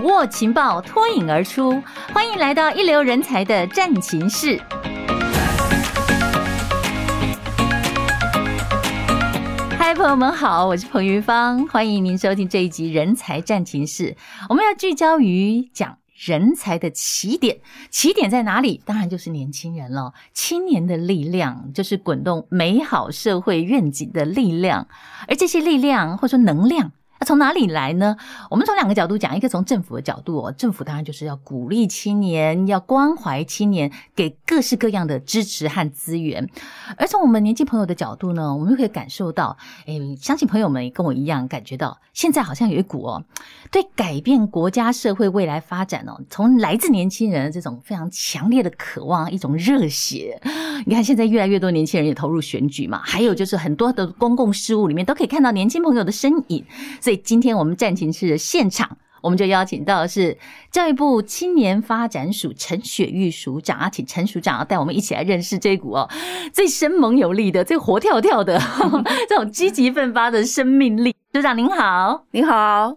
掌握情报，脱颖而出。欢迎来到一流人才的战情室。嗨，朋友们好，我是彭云芳，欢迎您收听这一集《人才战情室》。我们要聚焦于讲。人才的起点，起点在哪里？当然就是年轻人了。青年的力量，就是滚动美好社会愿景的力量。而这些力量，或者说能量。那从哪里来呢？我们从两个角度讲，一个从政府的角度哦，政府当然就是要鼓励青年，要关怀青年，给各式各样的支持和资源。而从我们年轻朋友的角度呢，我们就可以感受到，诶，相信朋友们也跟我一样感觉到，现在好像有一股哦，对改变国家社会未来发展哦，从来自年轻人这种非常强烈的渴望，一种热血。你看，现在越来越多年轻人也投入选举嘛，还有就是很多的公共事务里面都可以看到年轻朋友的身影。所今天我们战情室的现场，我们就邀请到的是教育部青年发展署陈雪玉署长啊，请陈署长啊带我们一起来认识这股哦 最生猛有力的、最活跳跳的 这种积极奋发的生命力。署长您好，您好。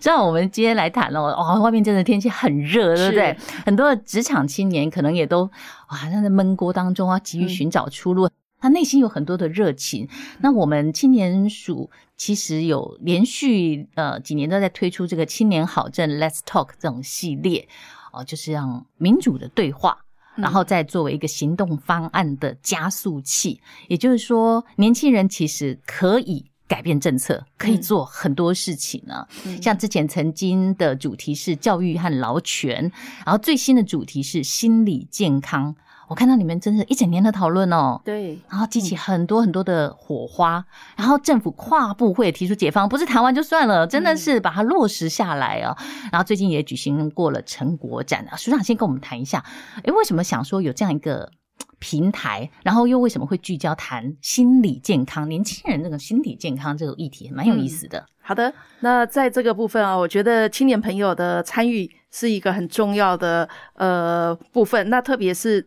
这样我们今天来谈哦，哇，外面真的天气很热，对不对？很多的职场青年可能也都哇，在闷锅当中啊，急于寻找出路。嗯他内心有很多的热情。那我们青年署其实有连续呃几年都在推出这个青年好政 Let's Talk 这种系列哦，就是让民主的对话，然后再作为一个行动方案的加速器。也就是说，年轻人其实可以改变政策，可以做很多事情呢。像之前曾经的主题是教育和劳权，然后最新的主题是心理健康。我看到你们真是一整年的讨论哦，对，然后激起很多很多的火花，嗯、然后政府跨部会提出解放，不是谈完就算了，真的是把它落实下来啊、哦。嗯、然后最近也举行过了成果展啊，署长先跟我们谈一下，诶，为什么想说有这样一个平台，然后又为什么会聚焦谈心理健康？年轻人这个心理健康这个议题蛮有意思的、嗯。好的，那在这个部分啊，我觉得青年朋友的参与是一个很重要的呃部分，那特别是。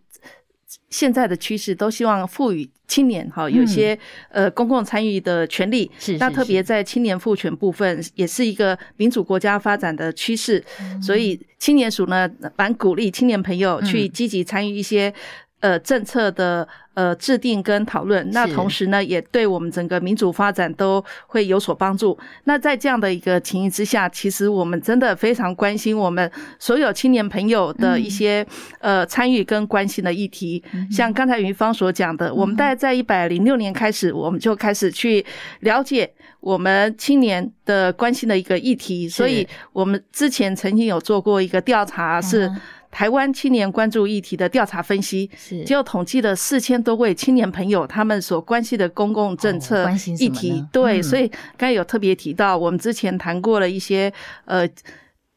现在的趋势都希望赋予青年哈有些呃公共参与的权利，是那特别在青年赋权部分也是一个民主国家发展的趋势，所以青年署呢蛮鼓励青年朋友去积极参与一些。呃，政策的呃制定跟讨论，那同时呢，也对我们整个民主发展都会有所帮助。那在这样的一个情形之下，其实我们真的非常关心我们所有青年朋友的一些呃参与跟关心的议题。像刚才云芳所讲的，我们大概在一百零六年开始，我们就开始去了解我们青年的关心的一个议题。所以我们之前曾经有做过一个调查是。台湾青年关注议题的调查分析，是就统计了四千多位青年朋友他们所关心的公共政策议题。哦、对，嗯、所以刚才有特别提到，我们之前谈过了一些呃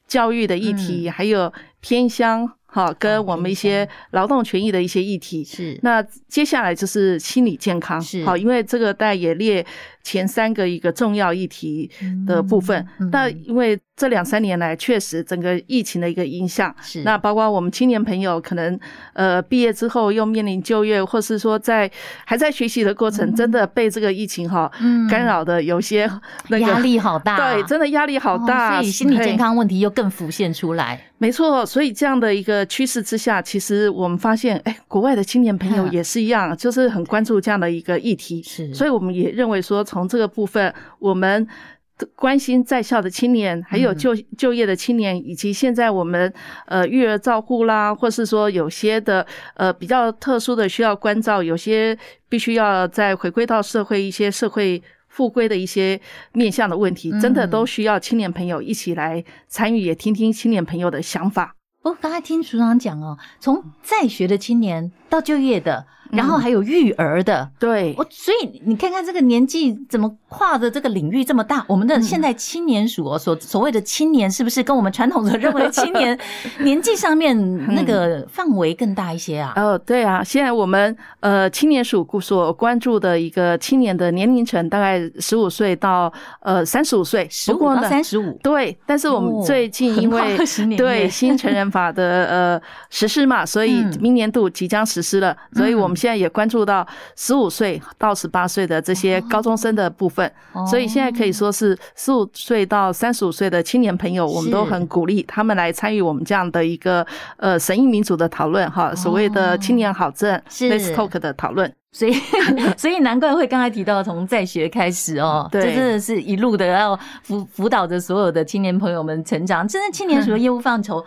教育的议题，嗯、还有偏乡。好，跟我们一些劳动权益的一些议题是。那接下来就是心理健康是。好，因为这个大家也列前三个一个重要议题的部分。那因为这两三年来确实整个疫情的一个影响是。那包括我们青年朋友可能呃毕业之后又面临就业，或是说在还在学习的过程，真的被这个疫情哈干扰的有些那个压力好大。对，真的压力好大，所以心理健康问题又更浮现出来。没错，所以这样的一个趋势之下，其实我们发现，哎，国外的青年朋友也是一样，就是很关注这样的一个议题。是，所以我们也认为说，从这个部分，我们关心在校的青年，还有就就业的青年，以及现在我们呃育儿照护啦，或是说有些的呃比较特殊的需要关照，有些必须要再回归到社会一些社会。复归的一些面向的问题，真的都需要青年朋友一起来参与，也听听青年朋友的想法。我刚才听署长讲哦，从在学的青年到就业的。然后还有育儿的，嗯、对，我所以你看看这个年纪怎么跨的这个领域这么大？我们的现在青年署哦，所所谓的青年是不是跟我们传统的认为的青年 年纪上面那个范围更大一些啊？哦，对啊，现在我们呃青年署所关注的一个青年的年龄层大概十五岁到呃三十五岁，十五到三十五，对。但是我们最近因为对新成人法的呃实施嘛，所以明年度即将实实施了，所以我们现在也关注到十五岁到十八岁的这些高中生的部分，所以现在可以说是十五岁到三十五岁的青年朋友，我们都很鼓励他们来参与我们这样的一个呃神意民主的讨论哈，所谓的青年好政 f a c e Talk 的讨论。所以，所以难怪会刚才提到从在学开始哦，这真的是一路的要辅辅导着所有的青年朋友们成长。真的，青年署的业务范畴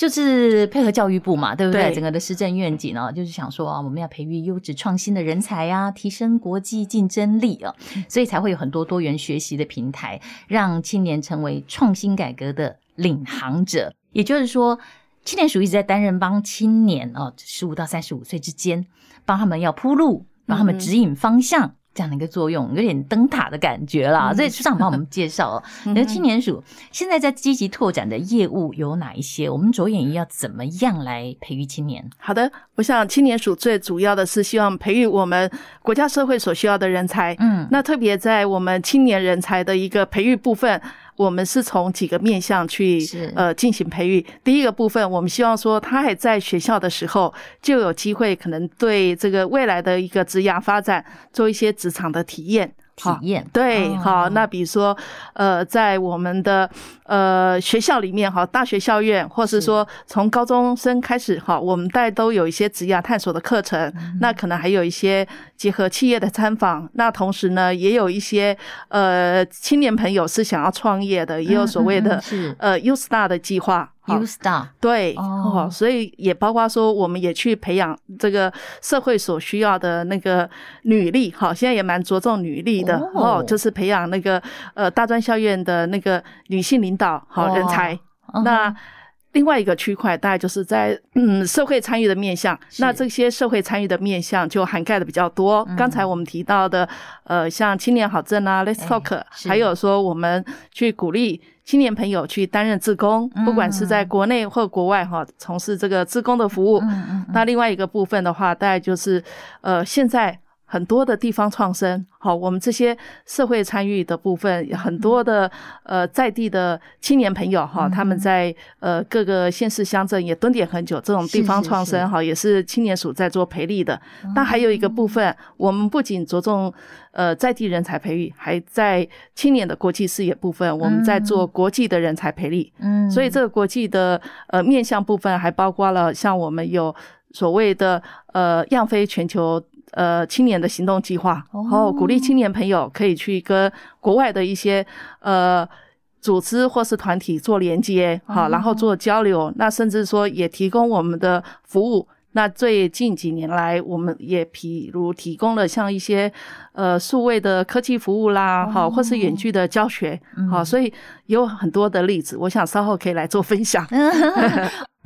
就是配合教育部嘛，对不对？对整个的施政愿景哦，就是想说啊，我们要培育优质创新的人才呀，提升国际竞争力啊，所以才会有很多多元学习的平台，让青年成为创新改革的领航者。也就是说，青年署一直在担任帮青年哦，十五到三十五岁之间。帮他们要铺路，帮他们指引方向，嗯、这样的一个作用，有点灯塔的感觉啦。嗯、所以市长帮我们介绍哦，那个青年署现在在积极拓展的业务有哪一些？我们着眼于要怎么样来培育青年？好的，我想青年署最主要的是希望培育我们国家社会所需要的人才。嗯，那特别在我们青年人才的一个培育部分。我们是从几个面向去呃进行培育。第一个部分，我们希望说他还在学校的时候就有机会，可能对这个未来的一个职涯发展做一些职场的体验。体验对，好，那比如说，呃，在我们的呃学校里面哈，大学校院，或是说从高中生开始哈，我们带都有一些职业探索的课程，那可能还有一些结合企业的参访，那同时呢，也有一些呃青年朋友是想要创业的，也有所谓的呃 U Star 的计划。U Star 对哦，所以也包括说，我们也去培养这个社会所需要的那个女力，好，现在也蛮着重女力的哦，就是培养那个呃大专校院的那个女性领导好人才。那另外一个区块大概就是在嗯社会参与的面向，那这些社会参与的面向就涵盖的比较多。刚才我们提到的呃，像青年好政啊，Let's Talk，还有说我们去鼓励。青年朋友去担任志工，不管是在国内或国外哈，从事这个志工的服务。那另外一个部分的话，大概就是呃，现在很多的地方创生。好，我们这些社会参与的部分，很多的呃在地的青年朋友哈，他们在呃各个县市乡镇也蹲点很久，这种地方创生哈，也是青年署在做培力的。那还有一个部分，我们不仅着重呃在地人才培育，还在青年的国际视野部分，我们在做国际的人才培力。嗯，所以这个国际的呃面向部分，还包括了像我们有所谓的呃样飞全球。呃，青年的行动计划，然后鼓励青年朋友可以去跟国外的一些呃组织或是团体做连接，好，然后做交流。那甚至说也提供我们的服务。那最近几年来，我们也譬如提供了像一些呃数位的科技服务啦，好，或是远距的教学，好，所以有很多的例子，我想稍后可以来做分享。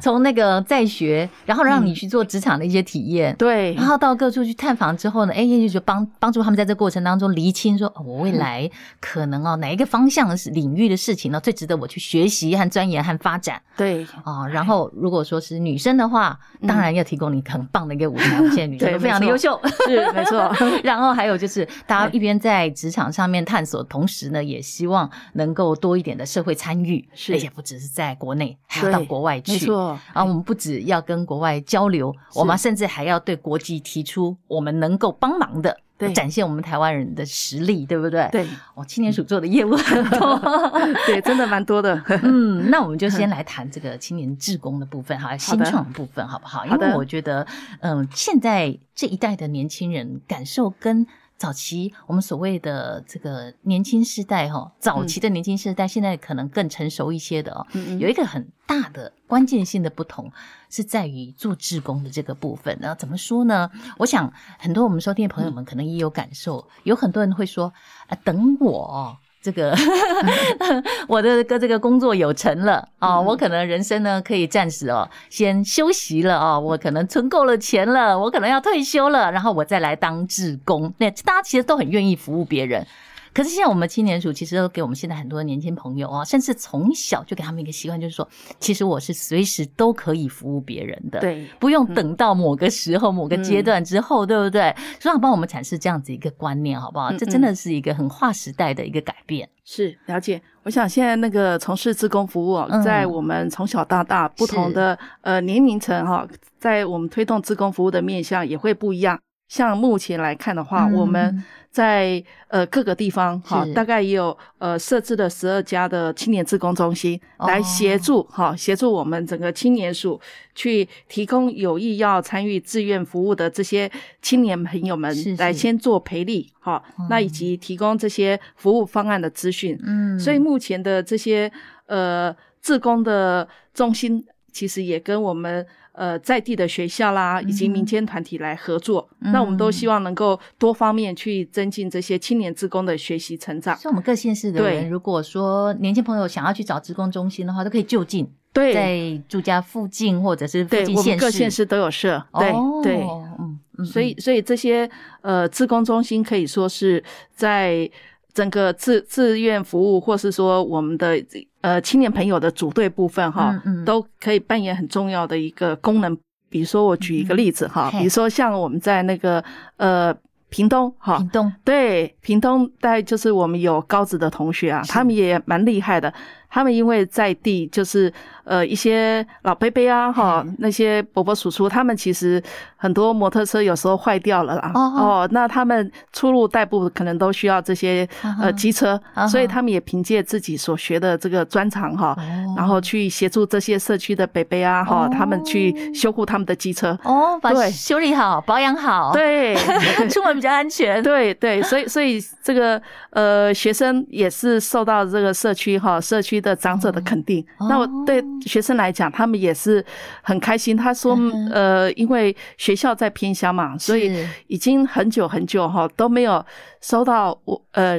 从那个在学，然后让你去做职场的一些体验，嗯、对，然后到各处去探访之后呢，哎，也就帮帮助他们在这过程当中厘清说，哦，我未来可能哦哪一个方向的领域的事情呢，最值得我去学习和钻研和发展。对，哦，然后如果说是女生的话，当然要提供你很棒的一个舞台，现在女生 都非常的优秀，是没错。然后还有就是，大家一边在职场上面探索，同时呢，也希望能够多一点的社会参与，是，而且不只是在国内，还要到国外去。没错。啊，我们不只要跟国外交流，我们甚至还要对国际提出我们能够帮忙的，对，展现我们台湾人的实力，对不对？对，哦，青年署做的业务很多 对，真的蛮多的。嗯，那我们就先来谈这个青年志工的部分哈，新创的部分好不好？好，因为我觉得，嗯，现在这一代的年轻人感受跟。早期我们所谓的这个年轻世代哈，早期的年轻世代现在可能更成熟一些的哦，有一个很大的关键性的不同是在于做志工的这个部分。那怎么说呢？我想很多我们收听的朋友们可能也有感受，有很多人会说啊，等我。这个 我的个这个工作有成了啊，我可能人生呢可以暂时哦先休息了啊，我可能存够了钱了，我可能要退休了，然后我再来当志工。那大家其实都很愿意服务别人。可是现在我们青年署其实都给我们现在很多的年轻朋友啊，甚至从小就给他们一个习惯，就是说，其实我是随时都可以服务别人的，对，不用等到某个时候、某个阶段之后，对不对？所以帮我们阐释这样子一个观念，好不好？这真的是一个很划时代的一个改变。是，了解。我想现在那个从事自工服务，在我们从小到大不同的呃年龄层哈。在我们推动自工服务的面向也会不一样。像目前来看的话，嗯、我们在呃各个地方哈，大概也有呃设置了十二家的青年志工中心，来协助哈协助我们整个青年署去提供有意要参与志愿服务的这些青年朋友们来先做培力哈，那以及提供这些服务方案的资讯。嗯，所以目前的这些呃志工的中心，其实也跟我们。呃，在地的学校啦，以及民间团体来合作，嗯、那我们都希望能够多方面去增进这些青年职工的学习成长。像我们各县市的人，如果说年轻朋友想要去找职工中心的话，都可以就近，对，在住家附近或者是附近县市，对，我们各县市都有设。对、哦、对，嗯嗯，所以所以这些呃职工中心可以说是在。整个志志愿服务，或是说我们的呃青年朋友的组队部分哈，都可以扮演很重要的一个功能。比如说，我举一个例子哈，嗯、比如说像我们在那个呃屏东哈，屏东对屏东，大概就是我们有高职的同学啊，他们也蛮厉害的。他们因为在地就是呃一些老伯伯啊哈，嗯、那些伯伯叔叔，他们其实很多摩托车有时候坏掉了啦。哦，哦，那他们出入代步可能都需要这些呃机车，哦、所以他们也凭借自己所学的这个专长哈，哦、然后去协助这些社区的伯伯啊哈，哦、他们去修护他们的机车。哦，把修理好保养好，对，出门比较安全，对对，所以所以这个呃学生也是受到这个社区哈社区。的长者的肯定，哦、那我对学生来讲，他们也是很开心。他说：“嗯、呃，因为学校在偏乡嘛，所以已经很久很久哈都没有收到我呃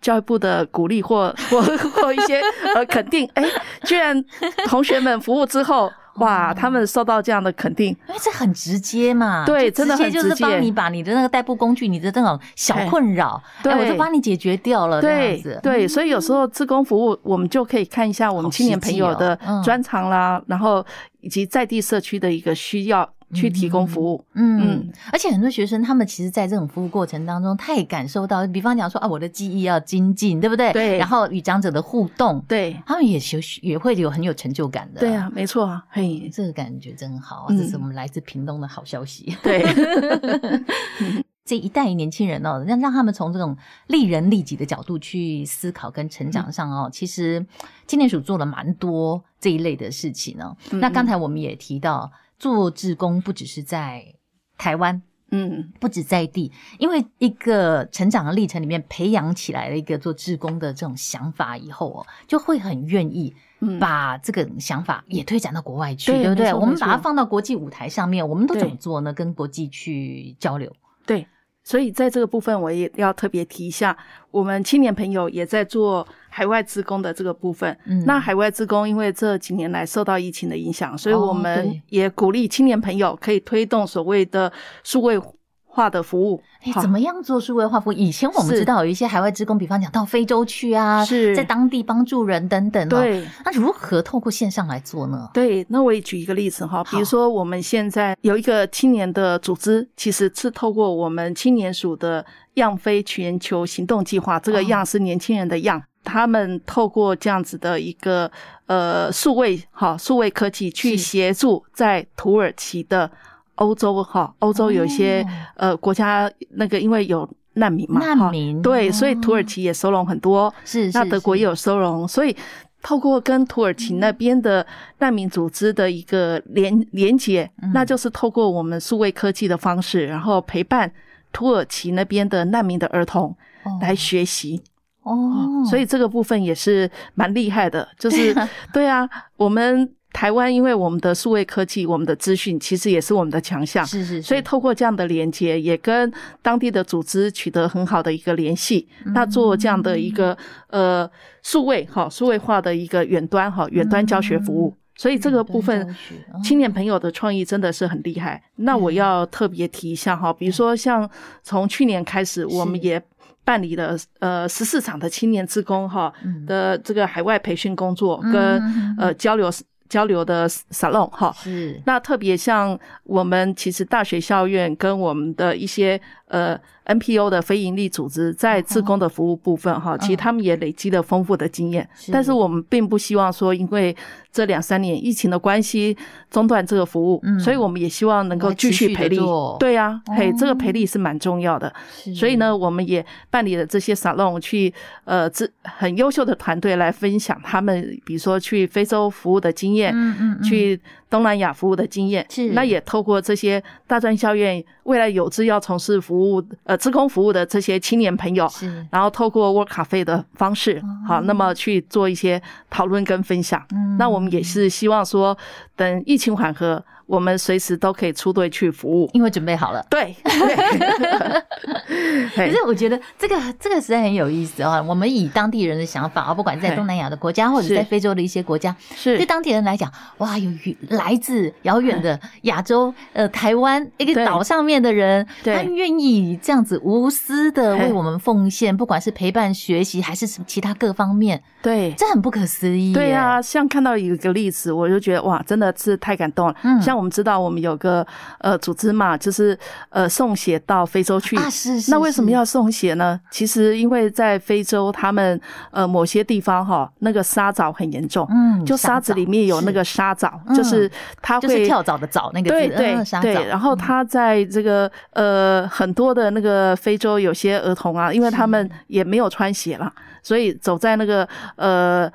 教育部的鼓励或或或一些呃肯定。哎，居然同学们服务之后。”哇，他们受到这样的肯定，因为这很直接嘛，对，真的很直接，就是帮你把你的那个代步工具、你的那种小困扰，对，我就帮你解决掉了，对，对，所以有时候自工服务，我们就可以看一下我们青年朋友的专长啦，然后以及在地社区的一个需要。去提供服务，嗯，嗯，而且很多学生他们其实，在这种服务过程当中，他也感受到，比方讲说啊，我的记忆要精进，对不对？对。然后与长者的互动，对，他们也学也会有很有成就感的。对啊，没错啊，嘿，这个感觉真好，这是我们来自屏东的好消息。对，这一代年轻人哦，让让他们从这种利人利己的角度去思考跟成长上哦，其实青年署做了蛮多这一类的事情呢。那刚才我们也提到。做志工不只是在台湾，嗯，不止在地，因为一个成长的历程里面培养起来了一个做志工的这种想法以后哦，就会很愿意把这个想法也推展到国外去，嗯、对不对？我们把它放到国际舞台上面，我们都怎么做呢？跟国际去交流，对。所以在这个部分，我也要特别提一下，我们青年朋友也在做海外职工的这个部分。嗯，那海外职工因为这几年来受到疫情的影响，所以我们也鼓励青年朋友可以推动所谓的数位化的服务，哎，怎么样做数位化服务？以前我们知道有一些海外职工，比方讲到非洲去啊，是在当地帮助人等等。对，那如何透过线上来做呢？对，那我也举一个例子哈，比如说我们现在有一个青年的组织，其实是透过我们青年署的“样飞全球行动计划”，这个“样”是年轻人的“样”，他们透过这样子的一个呃数位哈数位科技去协助在土耳其的。欧洲哈，欧洲有一些、哦、呃国家，那个因为有难民嘛，难民。对，所以土耳其也收容很多，是、哦、那德国也有收容，所以透过跟土耳其那边的难民组织的一个连连接，嗯、那就是透过我们数位科技的方式，然后陪伴土耳其那边的难民的儿童来学习。哦，所以这个部分也是蛮厉害的，就是 对啊，我们。台湾因为我们的数位科技，我们的资讯其实也是我们的强项，是是是。所以透过这样的连接，也跟当地的组织取得很好的一个联系，嗯、那做这样的一个呃数位哈数位化的一个远端哈远端教学服务。嗯、所以这个部分青年朋友的创意真的是很厉害。嗯、那我要特别提一下哈，比如说像从去年开始，我们也办理了呃十四场的青年职工哈的这个海外培训工作跟呃交流。交流的沙龙哈，是。那特别像我们其实大学校院跟我们的一些呃 NPO 的非营利组织在自工的服务部分哈，其实他们也累积了丰富的经验。但是我们并不希望说，因为这两三年疫情的关系中断这个服务，所以我们也希望能够继续培力。对呀，嘿，这个培力是蛮重要的。所以呢，我们也办理了这些沙龙，去呃，这很优秀的团队来分享他们，比如说去非洲服务的经验，去东南亚服务的经验。是，那也透过这些大专校院未来有志要从事服务呃职工服务的这些青年朋友，是，然后透过 Work Cafe 的方式，好，那么去做一些讨论跟分享。嗯，那我们也是希望说，等疫情缓和。我们随时都可以出队去服务，因为准备好了。对，可是我觉得这个这个实在很有意思啊！我们以当地人的想法啊，不管在东南亚的国家，或者在非洲的一些国家，是对当地人来讲，哇，有来自遥远的亚洲呃台湾一个岛上面的人，他愿意这样子无私的为我们奉献，不管是陪伴学习还是什么其他各方面，对，这很不可思议。对啊，像看到一个例子，我就觉得哇，真的是太感动了。嗯，像。我们知道，我们有个呃组织嘛，就是呃送血到非洲去。啊，是是。那为什么要送血呢？其实因为在非洲，他们呃某些地方哈，那个沙蚤很严重。嗯。就沙子里面有那个沙蚤，就是它会就是跳蚤的蚤那个字。对对对。然后它在这个呃很多的那个非洲有些儿童啊，因为他们也没有穿鞋了，所以走在那个呃。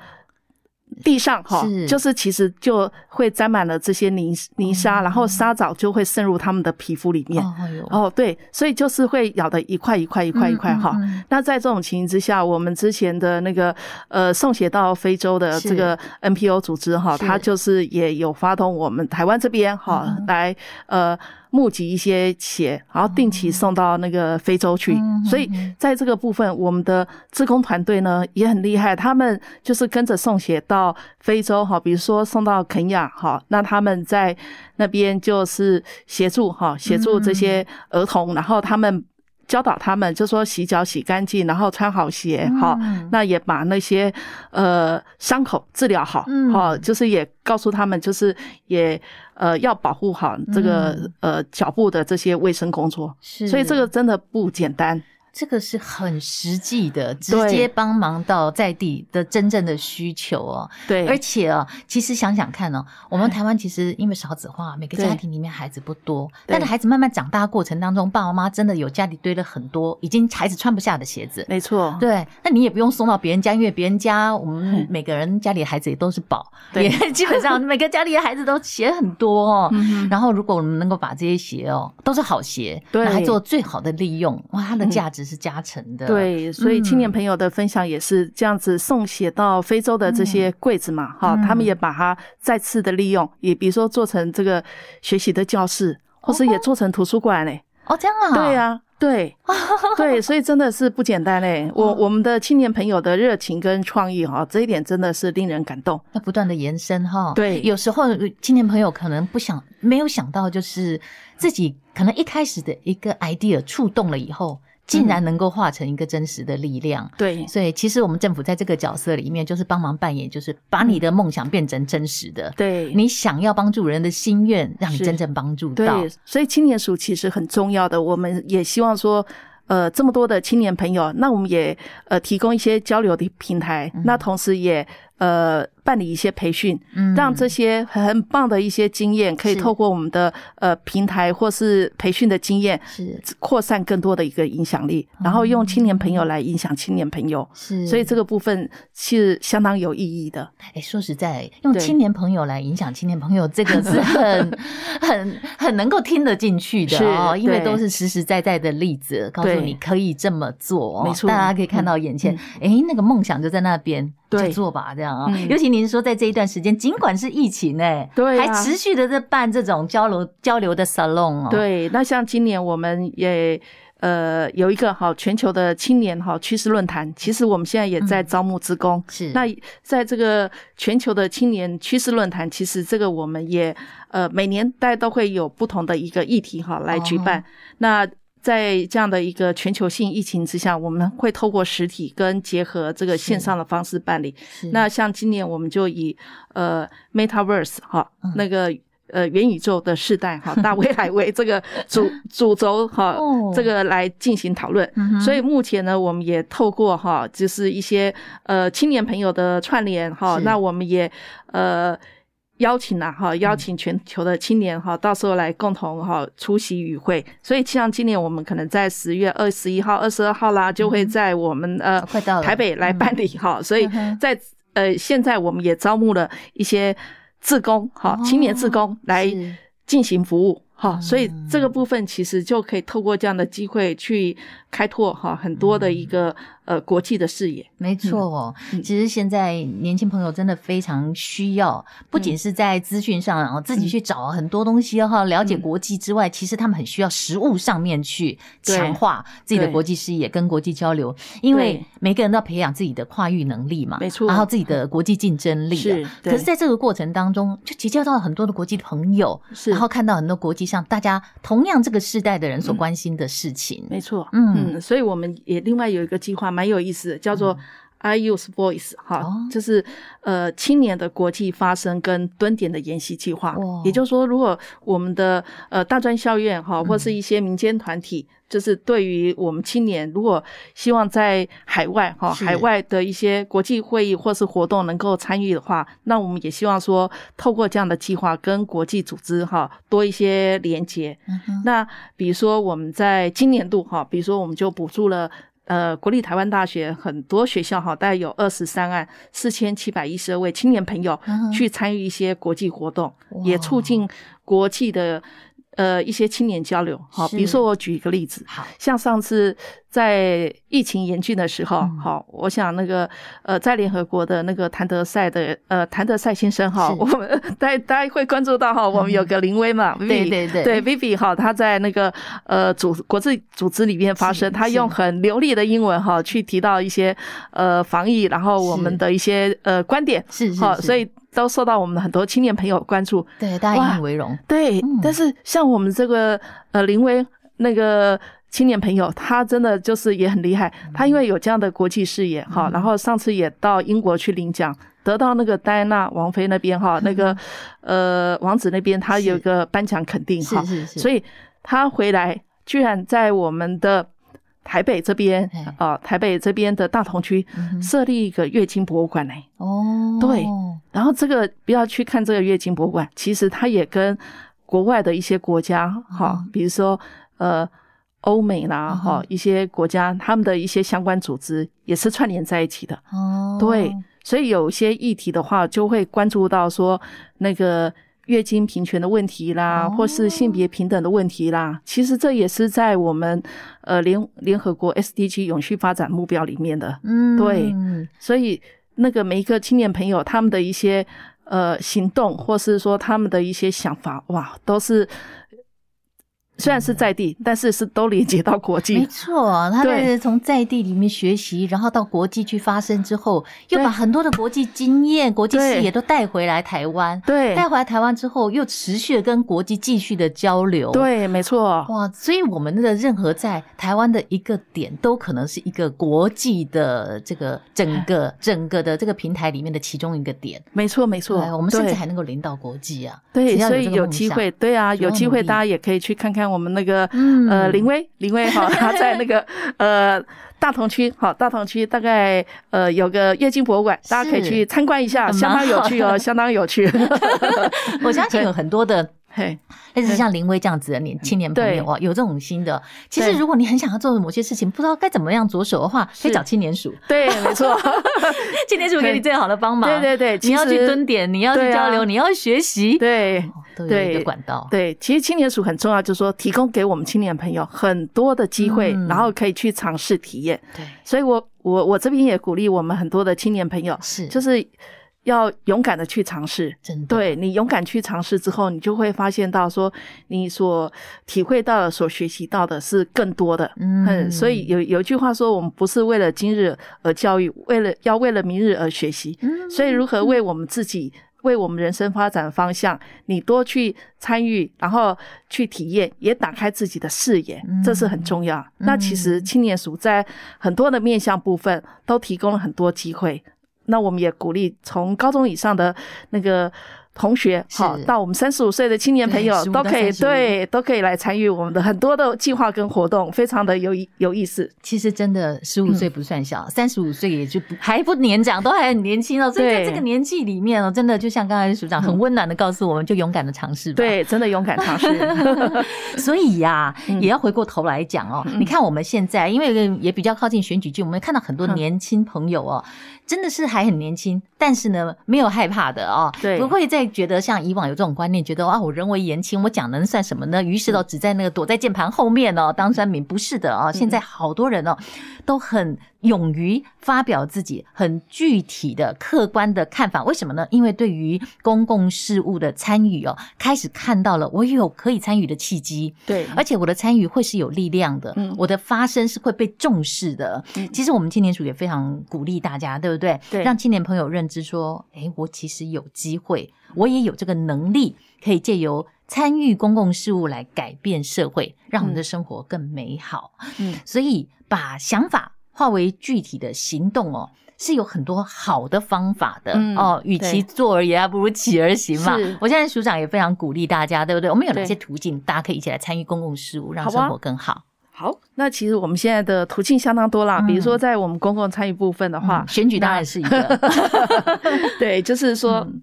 地上哈，就是其实就会沾满了这些泥泥沙，然后沙蚤就会渗入他们的皮肤里面。哦，对，所以就是会咬的一块一块一块一块哈。那在这种情形之下，我们之前的那个呃送血到非洲的这个 NPO 组织哈，它就是也有发动我们台湾这边哈来呃。募集一些血，然后定期送到那个非洲去。所以在这个部分，我们的志工团队呢也很厉害，他们就是跟着送血到非洲哈，比如说送到肯亚哈，那他们在那边就是协助哈，协助这些儿童，然后他们。教导他们，就说洗脚洗干净，然后穿好鞋，好、嗯，那也把那些呃伤口治疗好，好、嗯，就是也告诉他们，就是也呃要保护好这个、嗯、呃脚部的这些卫生工作，是，所以这个真的不简单。这个是很实际的，直接帮忙到在地的真正的需求哦。对，而且哦，其实想想看哦，我们台湾其实因为少子化，每个家庭里面孩子不多，但是孩子慢慢长大过程当中，爸爸妈妈真的有家里堆了很多已经孩子穿不下的鞋子。没错，对，那你也不用送到别人家，因为别人家我们每个人家里的孩子也都是宝，对，也 基本上每个家里的孩子都鞋很多哦。然后如果我们能够把这些鞋哦，都是好鞋，对，还做最好的利用，哇，它的价值。是加成的，对，所以青年朋友的分享也是这样子，送血到非洲的这些柜子嘛，哈、嗯，他们也把它再次的利用，也比如说做成这个学习的教室，或是也做成图书馆嘞。哦，这样啊？对呀、啊，对，对，所以真的是不简单嘞。我我们的青年朋友的热情跟创意哈，这一点真的是令人感动。要不断的延伸哈，对，有时候青年朋友可能不想，没有想到，就是自己可能一开始的一个 idea 触动了以后。竟然能够化成一个真实的力量，对，所以其实我们政府在这个角色里面，就是帮忙扮演，就是把你的梦想变成真实的，对，你想要帮助人的心愿，让你真正帮助到。对，所以青年署其实很重要的，我们也希望说，呃，这么多的青年朋友，那我们也呃提供一些交流的平台，那同时也。呃，办理一些培训，让这些很棒的一些经验，可以透过我们的呃平台或是培训的经验，是。扩散更多的一个影响力，然后用青年朋友来影响青年朋友，是，所以这个部分是相当有意义的。哎，说实在，用青年朋友来影响青年朋友，这个是 很很很能够听得进去的哦，因为都是实实在在的例子，告诉你可以这么做，没错，大家可以看到眼前，哎，那个梦想就在那边。对，就做吧，这样啊。嗯、尤其您说，在这一段时间，尽管是疫情哎，对、啊，还持续的在办这种交流交流的 salon 哦。对，那像今年我们也呃有一个哈全球的青年哈趋势论坛，其实我们现在也在招募职工。嗯、是，那在这个全球的青年趋势论坛，其实这个我们也呃每年大家都会有不同的一个议题哈来举办。哦、那在这样的一个全球性疫情之下，我们会透过实体跟结合这个线上的方式办理。那像今年我们就以呃 Metaverse 哈，那个呃元宇宙的世代哈，大未来为这个主 主轴哈，这个来进行讨论。所以目前呢，我们也透过哈，就是一些呃青年朋友的串联哈，那我们也呃。邀请了哈，邀请全球的青年哈，到时候来共同哈出席与会。所以像今年我们可能在十月二十一号、二十二号啦，就会在我们呃台北来办理哈。所以在呃现在我们也招募了一些志工哈，青年志工来进行服务哈。所以这个部分其实就可以透过这样的机会去开拓哈很多的一个。呃，国际的视野，没错哦。其实现在年轻朋友真的非常需要，不仅是在资讯上，然后自己去找很多东西哈，了解国际之外，其实他们很需要实物上面去强化自己的国际视野跟国际交流，因为每个人都要培养自己的跨域能力嘛，没错，然后自己的国际竞争力。是，可是在这个过程当中，就结交到了很多的国际朋友，是，然后看到很多国际上大家同样这个世代的人所关心的事情。没错，嗯，所以我们也另外有一个计划蛮有意思的，叫做 I Youth Voice 哈、嗯，就是呃青年的国际发声跟蹲点的研习计划。哦、也就是说，如果我们的呃大专校院哈，或是一些民间团体，嗯、就是对于我们青年，如果希望在海外哈海外的一些国际会议或是活动能够参与的话，那我们也希望说，透过这样的计划跟国际组织哈多一些连接。嗯、那比如说我们在今年度哈，比如说我们就补助了。呃，国立台湾大学很多学校哈，大概有二十三万四千七百一十二位青年朋友去参与一些国际活动，嗯、也促进国际的呃一些青年交流。好，比如说我举一个例子，好。像上次。在疫情严峻的时候，好，我想那个呃，在联合国的那个谭德赛的呃谭德赛先生哈，我们大家大家会关注到哈，我们有个林威嘛，对对对，对 Vivi 哈，他在那个呃组国际组织里面发声，他用很流利的英文哈去提到一些呃防疫，然后我们的一些呃观点是是，所以都受到我们很多青年朋友关注，对，大家以以为荣，对，但是像我们这个呃林威那个。青年朋友，他真的就是也很厉害。他因为有这样的国际视野哈，然后上次也到英国去领奖，得到那个戴安娜王妃那边哈，那个呃王子那边他有个颁奖肯定哈，是是是。所以他回来居然在我们的台北这边啊，台北这边的大同区设立一个月经博物馆呢。哦，对。然后这个不要去看这个月经博物馆，其实它也跟国外的一些国家哈，比如说呃。欧美啦，哈，一些国家他们的一些相关组织也是串联在一起的。哦，对，所以有些议题的话，就会关注到说那个月经平权的问题啦，或是性别平等的问题啦。其实这也是在我们呃联联合国 SDG 永续发展目标里面的。嗯，对，所以那个每一个青年朋友他们的一些呃行动，或是说他们的一些想法，哇，都是。虽然是在地，但是是都连接到国际。没错，他是从在地里面学习，然后到国际去发声之后，又把很多的国际经验、国际视野都带回来台湾。对，带回来台湾之后，又持续的跟国际继续的交流。对，没错。哇，所以我们的任何在台湾的一个点，都可能是一个国际的这个整个 整个的这个平台里面的其中一个点。没错，没错。我们甚至还能够领导国际啊！对，所以有机会，对啊，有机会大家也可以去看看。我们那个呃林威林威哈，他在那个呃大同区好，大同区大概呃有个月经博物馆，大家可以去参观一下，相当有趣哦，相当有趣。我相信有很多的。嘿，类似像林威这样子的年青年朋友啊，有这种心的。其实，如果你很想要做某些事情，不知道该怎么样着手的话，可以找青年署。对，没错，青年署给你最好的帮忙。对对对，你要去蹲点，你要去交流，你要学习，对，都有一个管道。对，其实青年署很重要，就是说提供给我们青年朋友很多的机会，然后可以去尝试体验。对，所以我我我这边也鼓励我们很多的青年朋友，是就是。要勇敢的去尝试，真的，对，你勇敢去尝试之后，你就会发现到说，你所体会到的、所学习到的是更多的。嗯，所以有有句话说，我们不是为了今日而教育，为了要为了明日而学习。嗯，所以如何为我们自己、嗯、为我们人生发展方向，你多去参与，然后去体验，也打开自己的视野，嗯、这是很重要。嗯、那其实青年署在很多的面向部分都提供了很多机会。那我们也鼓励从高中以上的那个同学，好，到我们三十五岁的青年朋友都可以，对，都可以来参与我们的很多的计划跟活动，非常的有意有意思。其实真的十五岁不算小，三十五岁也就不还不年长，都还很年轻哦。所以在这个年纪里面哦，真的就像刚才署长很温暖的告诉我们，就勇敢的尝试吧。对，真的勇敢尝试。所以呀，也要回过头来讲哦，你看我们现在，因为也比较靠近选举季，我们看到很多年轻朋友哦。真的是还很年轻，但是呢，没有害怕的哦，对，不会再觉得像以往有这种观念，觉得啊，我人微言轻，我讲能算什么呢？于是呢只在那个躲在键盘后面哦，当酸民。不是的哦，现在好多人哦，都很。勇于发表自己很具体的客观的看法，为什么呢？因为对于公共事务的参与哦，开始看到了我有可以参与的契机，对，而且我的参与会是有力量的，嗯，我的发声是会被重视的。嗯，其实我们青年署也非常鼓励大家，对不对？对，让青年朋友认知说，诶，我其实有机会，我也有这个能力，可以借由参与公共事务来改变社会，让我们的生活更美好。嗯，所以把想法。化为具体的行动哦，是有很多好的方法的、嗯、哦。与其坐而言，还不如起而行嘛。我现在署长也非常鼓励大家，对不对？我们有哪些途径，大家可以一起来参与公共事务，让生活更好？好，那其实我们现在的途径相当多啦。嗯、比如说，在我们公共参与部分的话，嗯、选举当然是一个。对，就是说。嗯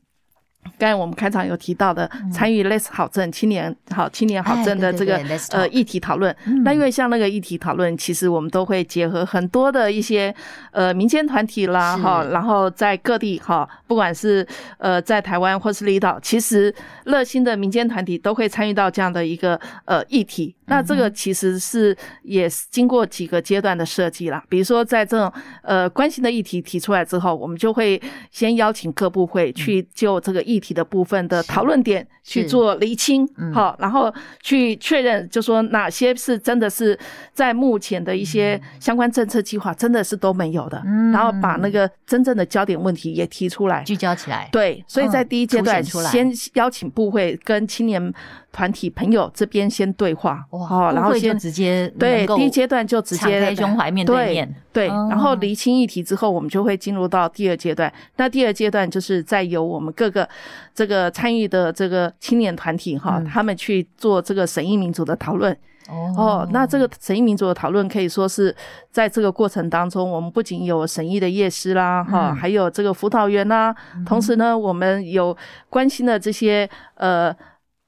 刚才我们开场有提到的参与 Less 好政青年好青年好政的这个呃议题讨论，那因为像那个议题讨论，其实我们都会结合很多的一些呃民间团体啦哈，然后在各地哈，不管是呃在台湾或是离岛，其实热心的民间团体都会参与到这样的一个呃议题。那这个其实是也是经过几个阶段的设计啦，比如说在这种呃关心的议题提出来之后，我们就会先邀请各部会去就这个议题的部分的讨论点去做厘清，好，然后去确认，就说哪些是真的是在目前的一些相关政策计划真的是都没有的，然后把那个真正的焦点问题也提出来，聚焦起来。对，所以在第一阶段先邀请部会跟青年团体朋友这边先对话，哇，然后先直接对第一阶段就直接敞开胸怀面对面，对，然后厘清议题之后，我们就会进入到第二阶段。那第二阶段就是再由我们各个这个参与的这个青年团体哈，他们去做这个审议民主的讨论。哦，那这个审议民主的讨论可以说是在这个过程当中，我们不仅有审议的业师啦，哈，还有这个辅导员呐，同时呢，我们有关心的这些呃。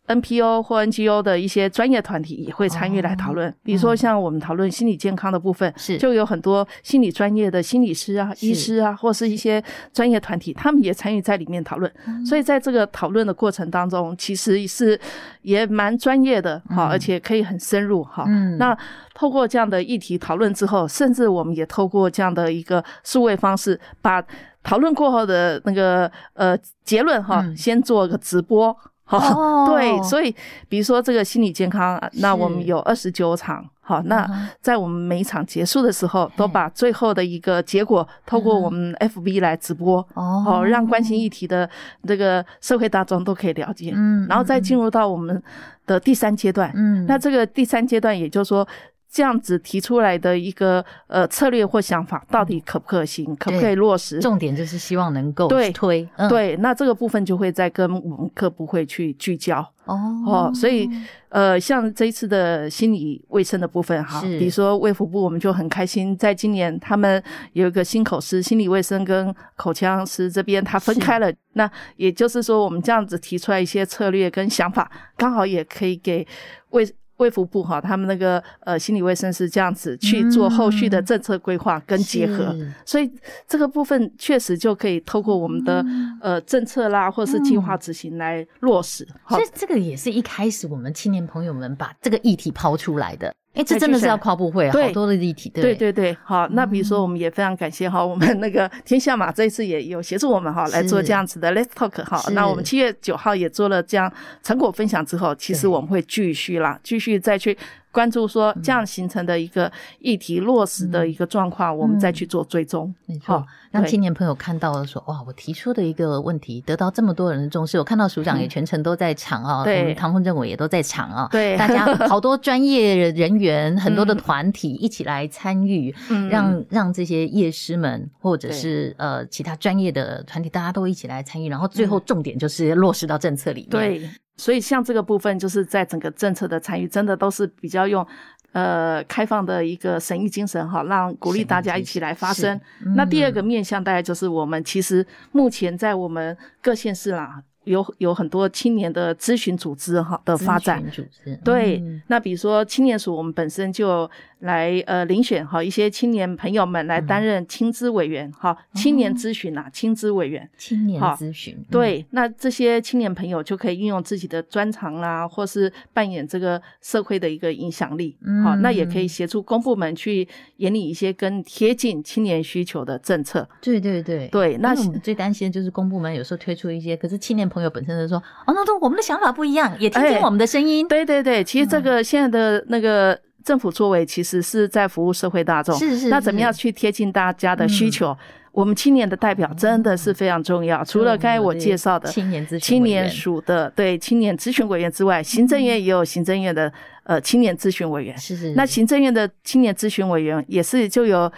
NPO 或 NGO 的一些专业团体也会参与来讨论，比如说像我们讨论心理健康的部分，是。就有很多心理专业的心理师啊、医师啊，或是一些专业团体，他们也参与在里面讨论。所以在这个讨论的过程当中，其实是也蛮专业的哈，而且可以很深入哈。那透过这样的议题讨论之后，甚至我们也透过这样的一个数位方式，把讨论过后的那个呃结论哈，先做个直播。好，对，所以比如说这个心理健康，那我们有二十九场，好，那在我们每一场结束的时候，都把最后的一个结果透过我们 FB 来直播，哦，让关心议题的这个社会大众都可以了解，嗯，然后再进入到我们的第三阶段，嗯，那这个第三阶段也就是说。这样子提出来的一个呃策略或想法，到底可不可行，可不可以落实？重点就是希望能够推对、嗯、对，那这个部分就会再跟我们各部会去聚焦哦哦，所以呃，像这一次的心理卫生的部分哈，比如说卫福部，我们就很开心，在今年他们有一个心口师、心理卫生跟口腔师这边，他分开了。那也就是说，我们这样子提出来一些策略跟想法，刚好也可以给卫。卫福部哈，他们那个呃心理卫生是这样子去做后续的政策规划跟结合，嗯、所以这个部分确实就可以透过我们的、嗯、呃政策啦，或是计划执行来落实。所以这个也是一开始我们青年朋友们把这个议题抛出来的。哎，这真的是要跨部会，好多的议题，对对对对。好，那比如说，我们也非常感谢哈，我们那个 天下马这一次也有协助我们哈来做这样子的 Let's Talk 哈。那我们七月九号也做了这样成果分享之后，其实我们会继续啦，继续再去。关注说这样形成的一个议题落实的一个状况，我们再去做追踪。没错，让青年朋友看到了说，哇，我提出的一个问题得到这么多人的重视。我看到署长也全程都在场啊，对，唐凤政委也都在场啊，对，大家 好多专业人员，很多的团体一起来参与，让让这些业师们或者是呃其他专业的团体，大家都一起来参与，然后最后重点就是落实到政策里面。对。所以，像这个部分，就是在整个政策的参与，真的都是比较用呃开放的一个审议精神哈，让鼓励大家一起来发声。嗯、那第二个面向，大概就是我们其实目前在我们各县市啦。有有很多青年的咨询组织哈的发展，组织对，嗯、那比如说青年署，我们本身就来呃遴选哈一些青年朋友们来担任青资委员哈，嗯、青年咨询啊，青资委员，青年咨询，对，那这些青年朋友就可以运用自己的专长啦，或是扮演这个社会的一个影响力，好、嗯，那也可以协助公部门去研拟一些更贴近青年需求的政策。对对对。对，那我们最担心的就是公部门有时候推出一些，可是青年朋友本身就说：“哦，那都我们的想法不一样，也听听我们的声音。”对对对，其实这个现在的那个政府作为，其实是在服务社会大众。是是。那怎么样去贴近大家的需求？我们青年的代表真的是非常重要。除了刚才我介绍的青年咨询青年署的对青年咨询委员之外，行政院也有行政院的呃青年咨询委员。是是。那行政院的青年咨询委员也是就有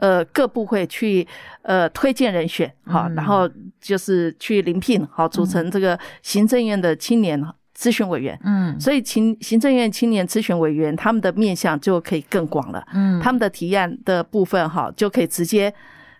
呃各部会去呃推荐人选好，然后就是去临聘好，组成这个行政院的青年咨询委员。嗯。所以行行政院青年咨询委员他们的面向就可以更广了。嗯。他们的提案的部分哈就可以直接。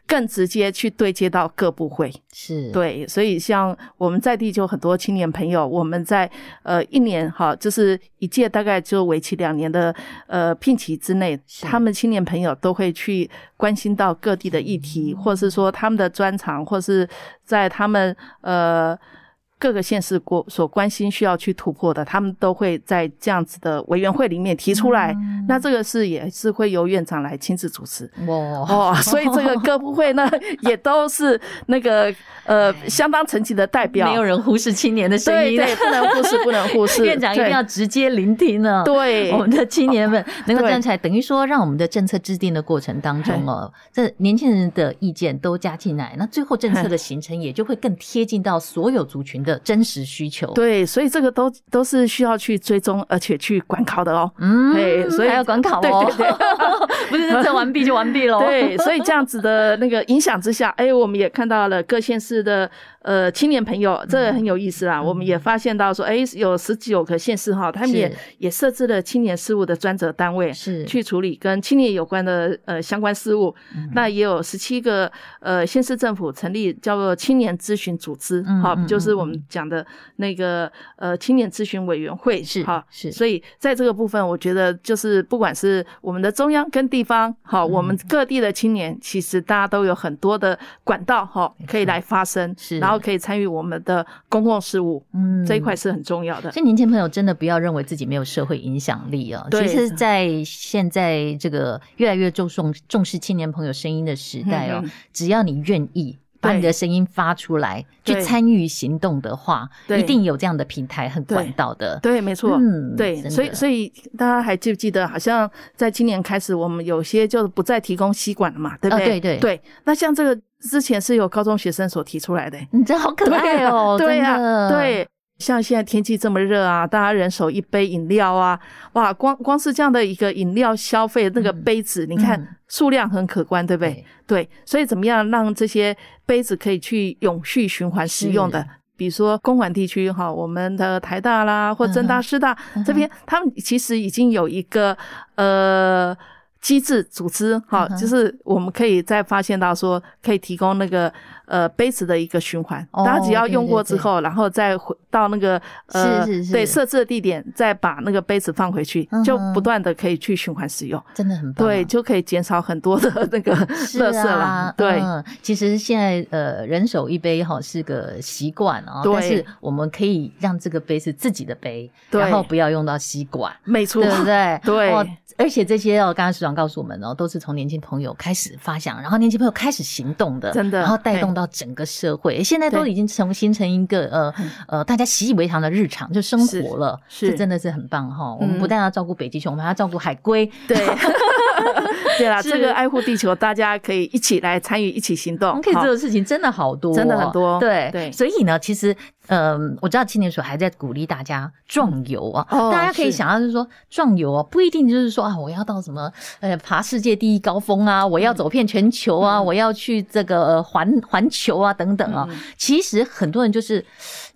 更直接去对接到各部会，是对，所以像我们在地就很多青年朋友，我们在呃一年哈，就是一届大概就为期两年的呃聘期之内，他们青年朋友都会去关心到各地的议题，嗯、或是说他们的专长，或是在他们呃。各个县市过所关心需要去突破的，他们都会在这样子的委员会里面提出来。嗯、那这个是也是会由院长来亲自主持。哇哦，所以这个各部会呢，也都是那个 呃相当层级的代表。没有人忽视青年的声音，对，对，不能忽视，不能忽视。院长一定要直接聆听呢。对，我们的青年们能够站起来，等于说让我们的政策制定的过程当中哦，这年轻人的意见都加进来，那最后政策的形成也就会更贴近到所有族群的真实需求。对，所以这个都都是需要去追踪，而且去管考的哦。嗯，对，所以还要管考哦。对对对，不是这完毕就完毕了。对，所以这样子的那个影响之下，哎，我们也看到了各县市的呃青年朋友，这个很有意思啊。我们也发现到说，哎，有十九个县市哈，他们也也设置了青年事务的专责单位，是。去处理跟青年有关的呃相关事务。那也有十七个呃县市政府成立叫做青年咨询组织，好，就是我们讲的。那个呃青年咨询委员会是好是，所以在这个部分，我觉得就是不管是我们的中央跟地方，好，我们各地的青年，其实大家都有很多的管道哈，可以来发声，是，然后可以参与我们的公共事务，嗯，这一块是很重要的。所以年轻朋友真的不要认为自己没有社会影响力啊，其实，在现在这个越来越重重重视青年朋友声音的时代哦，只要你愿意。把你的声音发出来，去参与行动的话，一定有这样的平台和管道的。对，没错。嗯，对，所以所以大家还记不记得，好像在今年开始，我们有些就是不再提供吸管了嘛，对不对？对对对。那像这个之前是有高中学生所提出来的，你这好可爱哦！对呀，对。像现在天气这么热啊，大家人手一杯饮料啊，哇，光光是这样的一个饮料消费，那个杯子，你看数量很可观，对不对？对，所以怎么样让这些杯子可以去永续循环使用的？比如说公馆地区哈，我们的台大啦或政大、师大这边，他们其实已经有一个呃机制组织哈，就是我们可以再发现到说，可以提供那个。呃，杯子的一个循环，大家只要用过之后，然后再回到那个呃，对设置的地点，再把那个杯子放回去，就不断的可以去循环使用，真的很棒。对，就可以减少很多的那个垃圾了。对，其实现在呃，人手一杯哈是个习惯啊，但是我们可以让这个杯是自己的杯，然后不要用到吸管，没错，对不对？对。而且这些哦，刚刚市长告诉我们哦，都是从年轻朋友开始发想，然后年轻朋友开始行动的，真的，然后带动。到整个社会，现在都已经成形成一个呃呃大家习以为常的日常就生活了，是，是真的是很棒哈。我们不但要照顾北极熊，我们还要照顾海龟，对。对啦，这个爱护地球，大家可以一起来参与，一起行动。我们可以做的事情真的好多，真的很多。对对，所以呢，其实，嗯，我知道青年署还在鼓励大家壮游啊。大家可以想到，就是说壮游啊，不一定就是说啊，我要到什么呃爬世界第一高峰啊，我要走遍全球啊，我要去这个环环球啊等等啊。其实很多人就是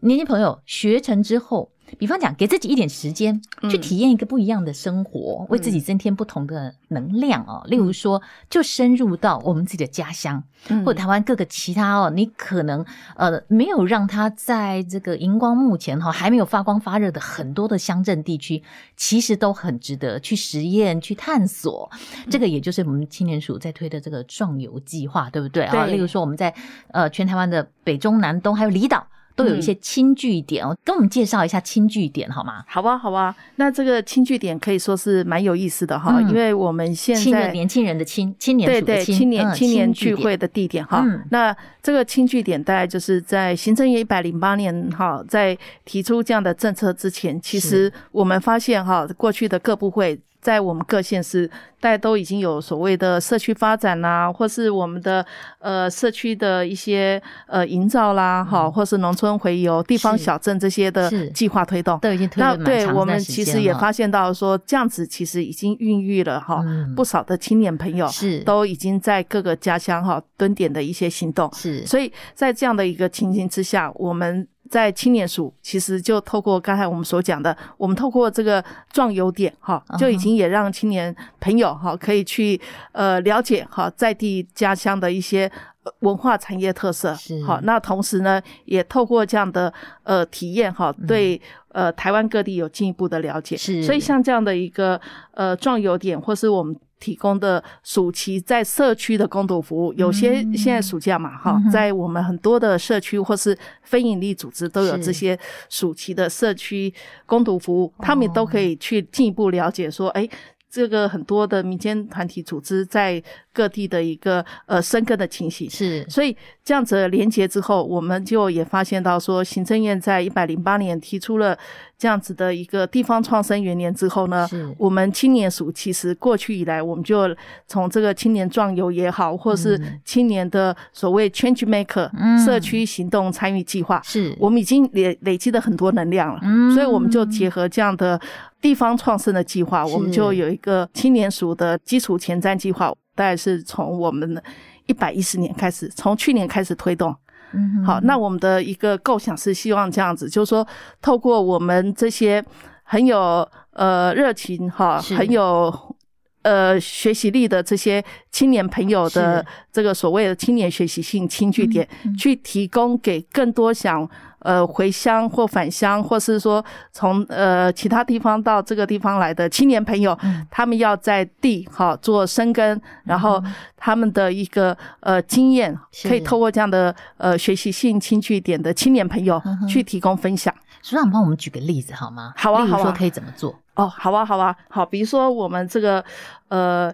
年轻朋友学成之后。比方讲，给自己一点时间去体验一个不一样的生活，嗯、为自己增添不同的能量哦。嗯、例如说，就深入到我们自己的家乡，嗯、或者台湾各个其他哦，你可能呃没有让他在这个荧光幕前哈还没有发光发热的很多的乡镇地区，其实都很值得去实验、去探索。嗯、这个也就是我们青年署在推的这个壮游计划，对不对啊？对例如说，我们在呃全台湾的北中南东还有离岛。都有一些轻据点哦，跟我们介绍一下轻据点好吗？好吧，好吧。那这个轻据点可以说是蛮有意思的哈，因为我们现在年轻人的青青年对对青年青年聚会的地点哈。那这个轻据点大概就是在行政院一百零八年哈，在提出这样的政策之前，其实我们发现哈，过去的各部会。在我们各县市，大家都已经有所谓的社区发展啦，或是我们的呃社区的一些呃营造啦，哈、嗯，或是农村回游、地方小镇这些的计划推动，都已经推了蛮长的时间了。对，我们其实也发现到说，这样子其实已经孕育了哈不少的青年朋友，是都已经在各个家乡哈蹲点的一些行动。是，所以在这样的一个情形之下，我们。在青年署，其实就透过刚才我们所讲的，我们透过这个壮游点哈，就已经也让青年朋友哈可以去呃了解哈在地家乡的一些文化产业特色。是好，那同时呢，也透过这样的呃体验哈，对呃台湾各地有进一步的了解。是，所以像这样的一个呃壮游点，或是我们。提供的暑期在社区的工读服务，有些现在暑假嘛，哈、嗯，在我们很多的社区或是非营利组织都有这些暑期的社区工读服务，他们都可以去进一步了解说，哎。这个很多的民间团体组织在各地的一个呃生根的情形。是，所以这样子的连结之后，我们就也发现到说，行政院在一百零八年提出了这样子的一个地方创生元年之后呢，我们青年署其实过去以来，我们就从这个青年壮游也好，或是青年的所谓 Change Maker、嗯、社区行动参与计划，是。我们已经累累积了很多能量了，嗯、所以我们就结合这样的。地方创生的计划，我们就有一个青年署的基础前瞻计划，大概是从我们一百一十年开始，从去年开始推动。嗯，好，那我们的一个构想是希望这样子，就是说，透过我们这些很有呃热情哈，很有呃学习力的这些青年朋友的这个所谓的青年学习性轻据点，去提供给更多想。呃，回乡或返乡，或是说从呃其他地方到这个地方来的青年朋友，嗯、他们要在地哈做生根，然后他们的一个呃经验，可以透过这样的呃学习性轻据点的青年朋友去提供分享。署长，帮我们举个例子好吗？好啊，好啊，可以怎么做？哦，好啊，好啊，好，比如说我们这个呃。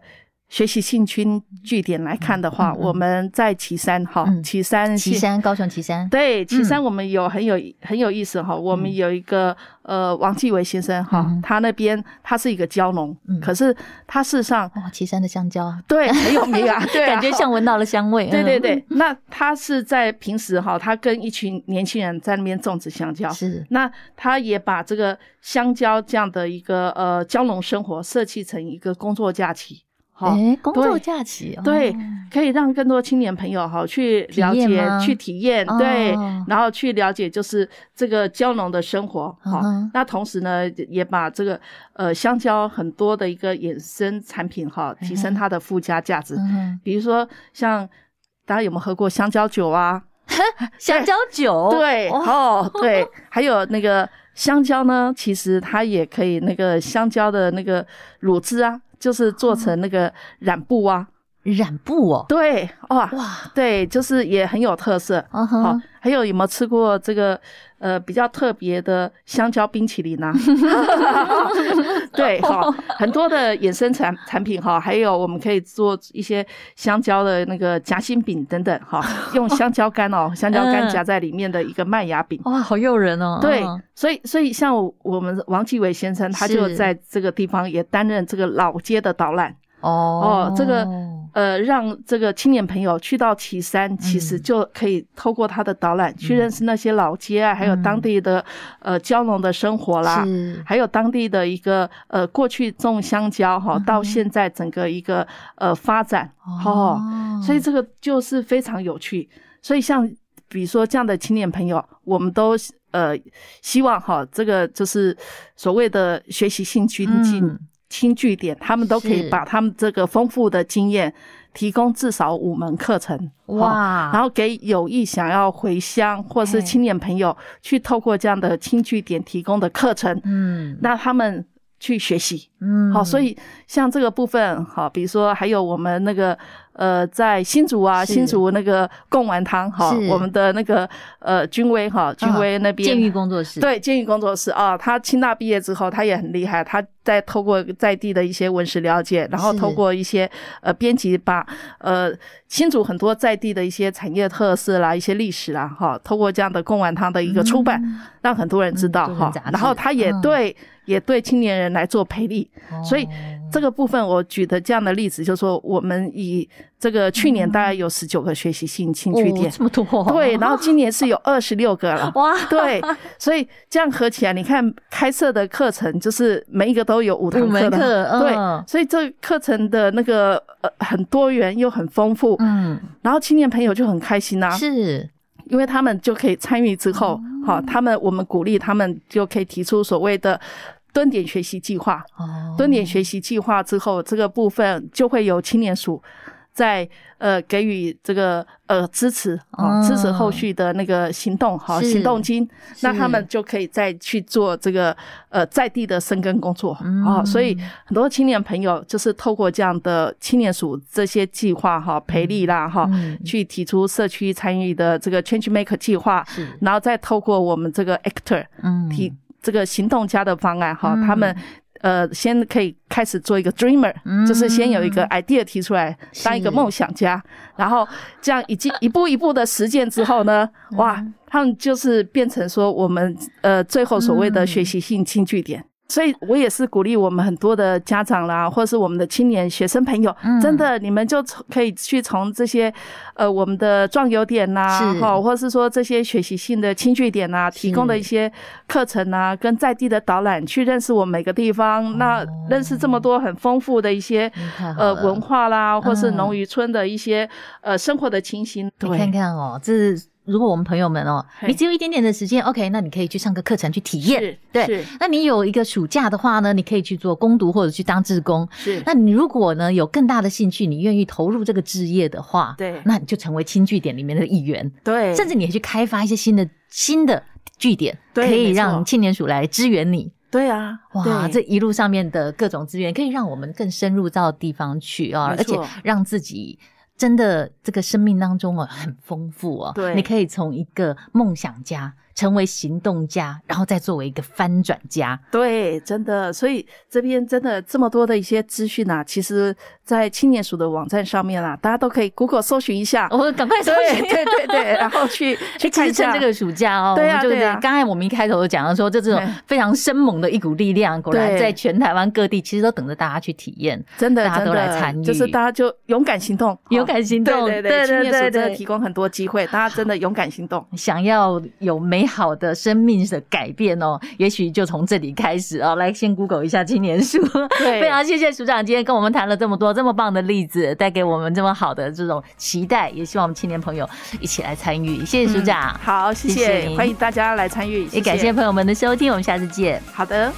学习兴趣据点来看的话，我们在岐山哈，旗山，旗山，高雄岐山，对，岐山我们有很有很有意思哈，我们有一个呃王继伟先生哈，他那边他是一个蕉农，可是他事实上哇，岐山的香蕉。对很有名啊，对，感觉像闻到了香味，对对对，那他是在平时哈，他跟一群年轻人在那边种植香蕉，是，那他也把这个香蕉这样的一个呃蕉农生活设计成一个工作假期。好，工作假期对，可以让更多青年朋友哈去了解、去体验，对，然后去了解就是这个蕉农的生活。好，那同时呢，也把这个呃香蕉很多的一个衍生产品哈，提升它的附加价值。比如说像大家有没有喝过香蕉酒啊？香蕉酒，对，哦，对，还有那个香蕉呢，其实它也可以那个香蕉的那个乳汁啊。就是做成那个染布啊，染布哦，对，哇哇，对，就是也很有特色。好、uh huh.，还有有没有吃过这个呃比较特别的香蕉冰淇淋呢、啊？对，好，很多的衍生产产品哈，还有我们可以做一些香蕉的那个夹心饼等等哈，用香蕉干哦，香蕉干夹在里面的一个麦芽饼，哇，好诱人哦。对，所以所以像我们王继伟先生，他就在这个地方也担任这个老街的导览。哦，这个呃，让这个青年朋友去到岐山，其实就可以透过他的导览去认识那些老街啊，还有当地的呃蕉农的生活啦，还有当地的一个呃过去种香蕉哈，到现在整个一个呃发展哦，所以这个就是非常有趣。所以像比如说这样的青年朋友，我们都呃希望哈，这个就是所谓的学习性精进。轻据点，他们都可以把他们这个丰富的经验提供至少五门课程哇，然后给有意想要回乡或是青年朋友去透过这样的轻据点提供的课程，嗯，那他们去学习，嗯，好，所以像这个部分，好，比如说还有我们那个。呃，在新竹啊，新竹那个贡丸汤哈，我们的那个呃君威哈，君威那边建育工作室，对建育工作室啊，他清大毕业之后，他也很厉害，他在透过在地的一些文史了解，然后透过一些呃编辑，把呃新竹很多在地的一些产业特色啦，一些历史啦哈，透过这样的贡丸汤的一个出版，让很多人知道哈，然后他也对也对青年人来做培力，所以。这个部分我举的这样的例子，就是说我们以这个去年大概有十九个学习性兴趣点，这么多，对，然后今年是有二十六个了，哇，对，所以这样合起来，你看开设的课程就是每一个都有五堂课的，对，所以这课程的那个呃很多元又很丰富，嗯，然后青年朋友就很开心呐，是因为他们就可以参与之后，好，他们我们鼓励他们就可以提出所谓的。蹲点学习计划，蹲点学习计划之后，这个部分就会有青年署在呃给予这个呃支持啊，支持后续的那个行动哈，行动金，那他们就可以再去做这个呃在地的生根工作啊。所以很多青年朋友就是透过这样的青年署这些计划哈，培力啦哈，去提出社区参与的这个 Change Maker 计划，然后再透过我们这个 Actor 嗯。提。这个行动家的方案哈，他们呃先可以开始做一个 dreamer，就是先有一个 idea 提出来，当一个梦想家，然后这样已经一步一步的实践之后呢，哇，他们就是变成说我们呃最后所谓的学习性轻据点。所以，我也是鼓励我们很多的家长啦，或者是我们的青年学生朋友，嗯、真的，你们就可以去从这些，呃，我们的壮游点呐，哈，或者是说这些学习性的轻据点呐，提供的一些课程啊，跟在地的导览，去认识我们每个地方，哦、那认识这么多很丰富的一些呃文化啦，或是农渔村的一些、嗯、呃生活的情形，对，你看看哦，这是。如果我们朋友们哦，你只有一点点的时间，OK，那你可以去上个课程去体验，是对。那你有一个暑假的话呢，你可以去做攻读或者去当志工。是。那你如果呢有更大的兴趣，你愿意投入这个志业的话，对，那你就成为轻据点里面的一员。对。甚至你也去开发一些新的新的据点，对，可以让青年署来支援你。对啊，哇，对这一路上面的各种资源，可以让我们更深入到地方去啊，而且让自己。真的，这个生命当中哦，很丰富哦。对，你可以从一个梦想家。成为行动家，然后再作为一个翻转家。对，真的，所以这边真的这么多的一些资讯啊，其实，在青年署的网站上面啊，大家都可以 Google 搜寻一下。我赶快搜寻，对对对，然后去去 看一下这个暑假哦。对啊，对啊。刚才我们一开头就讲到说，这这种非常生猛的一股力量，果然在全台湾各地，其实都等着大家去体验。真的，大家都来参与，就是大家就勇敢行动，勇敢行动。对对对，青年署真的提供很多机会，大家真的勇敢行动，想要有美。好的生命的改变哦，也许就从这里开始哦。来，先 Google 一下青年书。对，非常谢谢署长今天跟我们谈了这么多这么棒的例子，带给我们这么好的这种期待，也希望我们青年朋友一起来参与。谢谢署长，嗯、好，谢谢，谢谢欢迎大家来参与，也感谢朋友们的收听，我们下次见。好的。